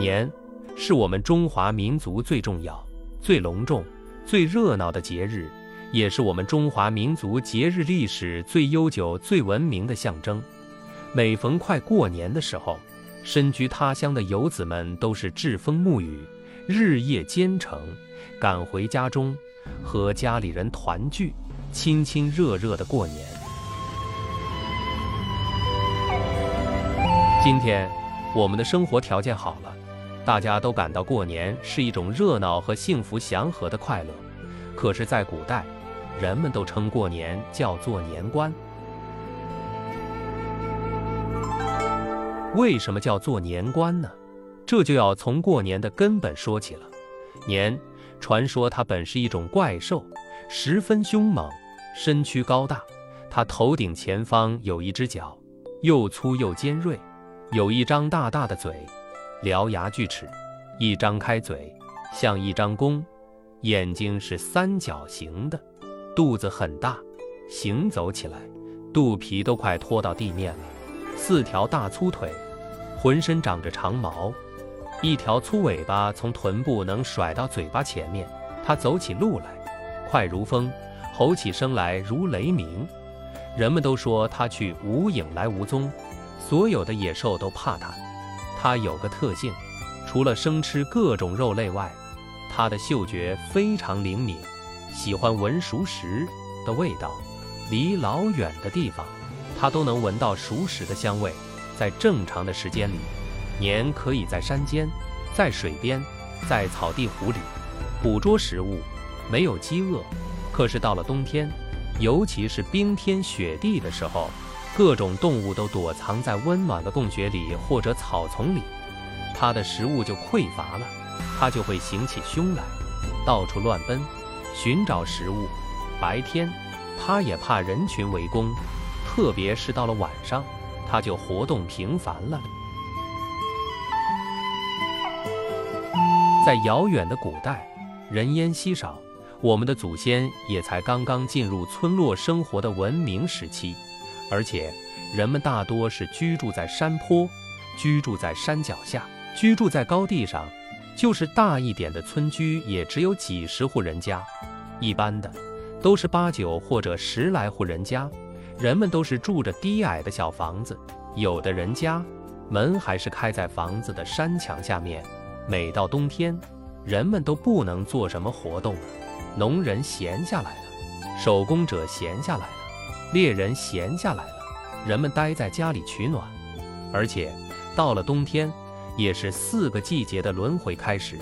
年是我们中华民族最重要、最隆重、最热闹的节日，也是我们中华民族节日历史最悠久、最文明的象征。每逢快过年的时候，身居他乡的游子们都是栉风沐雨，日夜兼程，赶回家中，和家里人团聚，亲亲热热的过年。今天，我们的生活条件好了，大家都感到过年是一种热闹和幸福祥和的快乐。可是，在古代，人们都称过年叫做年关。为什么叫做年关呢？这就要从过年的根本说起了。年，传说它本是一种怪兽，十分凶猛，身躯高大，它头顶前方有一只角，又粗又尖锐。有一张大大的嘴，獠牙锯齿，一张开嘴像一张弓，眼睛是三角形的，肚子很大，行走起来肚皮都快拖到地面了。四条大粗腿，浑身长着长毛，一条粗尾巴从臀部能甩到嘴巴前面。它走起路来快如风，吼起声来如雷鸣。人们都说它去无影来无踪。所有的野兽都怕它，它有个特性，除了生吃各种肉类外，它的嗅觉非常灵敏，喜欢闻熟食的味道。离老远的地方，它都能闻到熟食的香味。在正常的时间里，年可以在山间、在水边、在草地湖里捕捉食物，没有饥饿。可是到了冬天，尤其是冰天雪地的时候。各种动物都躲藏在温暖的洞穴里或者草丛里，它的食物就匮乏了，它就会行起凶来，到处乱奔，寻找食物。白天，它也怕人群围攻，特别是到了晚上，它就活动频繁了。在遥远的古代，人烟稀少，我们的祖先也才刚刚进入村落生活的文明时期。而且，人们大多是居住在山坡，居住在山脚下，居住在高地上，就是大一点的村居也只有几十户人家，一般的都是八九或者十来户人家，人们都是住着低矮的小房子，有的人家门还是开在房子的山墙下面。每到冬天，人们都不能做什么活动了，农人闲下来了，手工者闲下来了。猎人闲下来了，人们待在家里取暖，而且到了冬天，也是四个季节的轮回开始。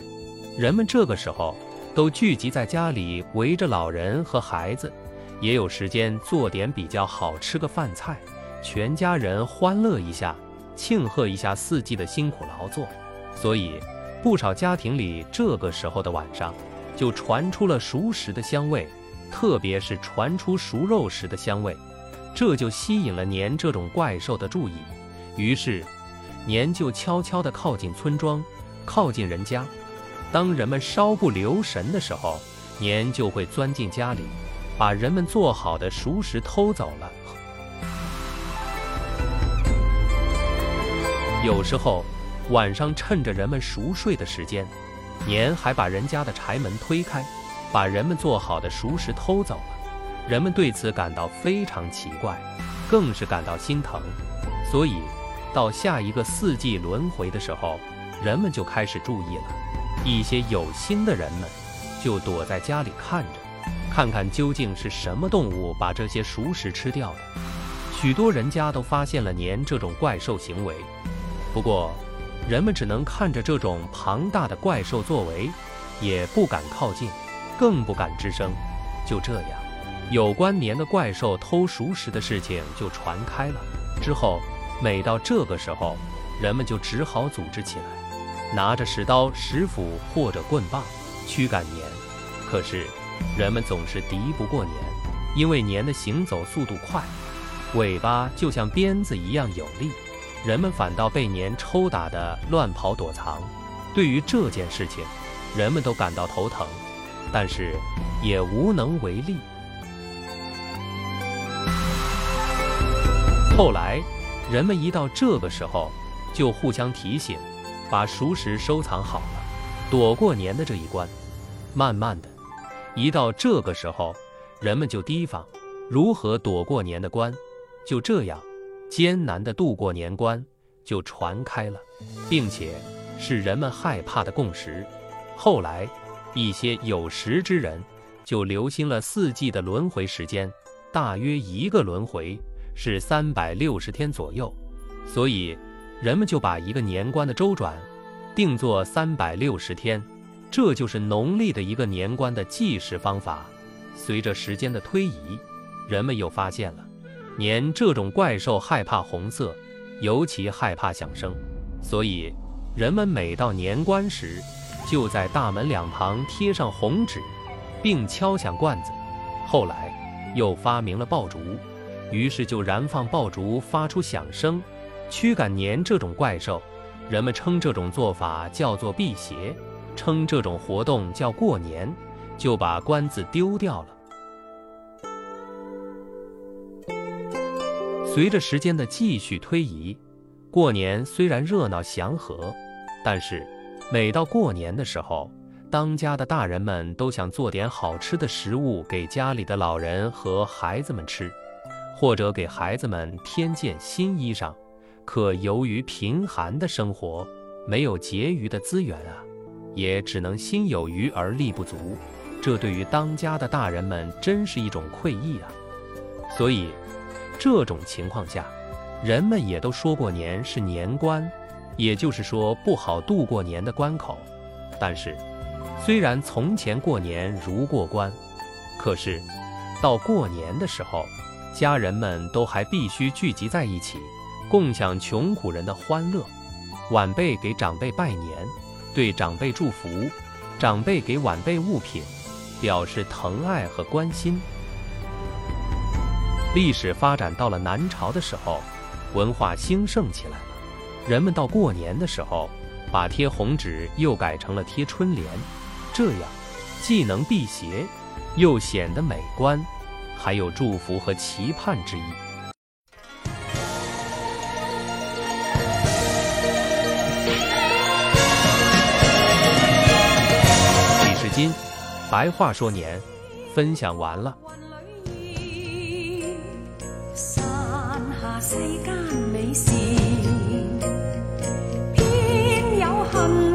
人们这个时候都聚集在家里，围着老人和孩子，也有时间做点比较好吃的饭菜，全家人欢乐一下，庆贺一下四季的辛苦劳作。所以，不少家庭里这个时候的晚上，就传出了熟食的香味。特别是传出熟肉时的香味，这就吸引了年这种怪兽的注意。于是，年就悄悄地靠近村庄，靠近人家。当人们稍不留神的时候，年就会钻进家里，把人们做好的熟食偷走了。有时候，晚上趁着人们熟睡的时间，年还把人家的柴门推开。把人们做好的熟食偷走了，人们对此感到非常奇怪，更是感到心疼。所以，到下一个四季轮回的时候，人们就开始注意了。一些有心的人们就躲在家里看着，看看究竟是什么动物把这些熟食吃掉的。许多人家都发现了年这种怪兽行为，不过，人们只能看着这种庞大的怪兽作为，也不敢靠近。更不敢吱声。就这样，有关年的怪兽偷熟食的事情就传开了。之后，每到这个时候，人们就只好组织起来，拿着石刀、石斧或者棍棒驱赶年。可是，人们总是敌不过年，因为年的行走速度快，尾巴就像鞭子一样有力，人们反倒被年抽打得乱跑躲藏。对于这件事情，人们都感到头疼。但是也无能为力。后来，人们一到这个时候，就互相提醒，把熟食收藏好了，躲过年的这一关。慢慢的，一到这个时候，人们就提防如何躲过年的关。就这样，艰难的度过年关就传开了，并且是人们害怕的共识。后来，一些有识之人就留心了四季的轮回时间，大约一个轮回是三百六十天左右，所以人们就把一个年关的周转定作三百六十天，这就是农历的一个年关的计时方法。随着时间的推移，人们又发现了。年这种怪兽害怕红色，尤其害怕响声，所以人们每到年关时，就在大门两旁贴上红纸，并敲响罐子。后来又发明了爆竹，于是就燃放爆竹发出响声，驱赶年这种怪兽。人们称这种做法叫做辟邪，称这种活动叫过年，就把关子丢掉了。随着时间的继续推移，过年虽然热闹祥和，但是每到过年的时候，当家的大人们都想做点好吃的食物给家里的老人和孩子们吃，或者给孩子们添件新衣裳。可由于贫寒的生活，没有结余的资源啊，也只能心有余而力不足。这对于当家的大人们真是一种愧意啊！所以。这种情况下，人们也都说过年是年关，也就是说不好度过年的关口。但是，虽然从前过年如过关，可是到过年的时候，家人们都还必须聚集在一起，共享穷苦人的欢乐。晚辈给长辈拜年，对长辈祝福；长辈给晚辈物品，表示疼爱和关心。历史发展到了南朝的时候，文化兴盛起来了。人们到过年的时候，把贴红纸又改成了贴春联，这样既能辟邪，又显得美观，还有祝福和期盼之意。李世金，白话说年，分享完了。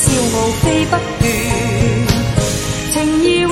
笑傲飞不断，情义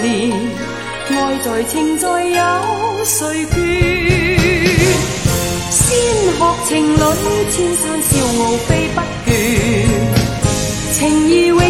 爱在情在，有谁倦？先学。情侣千山笑傲飞不倦，情义永。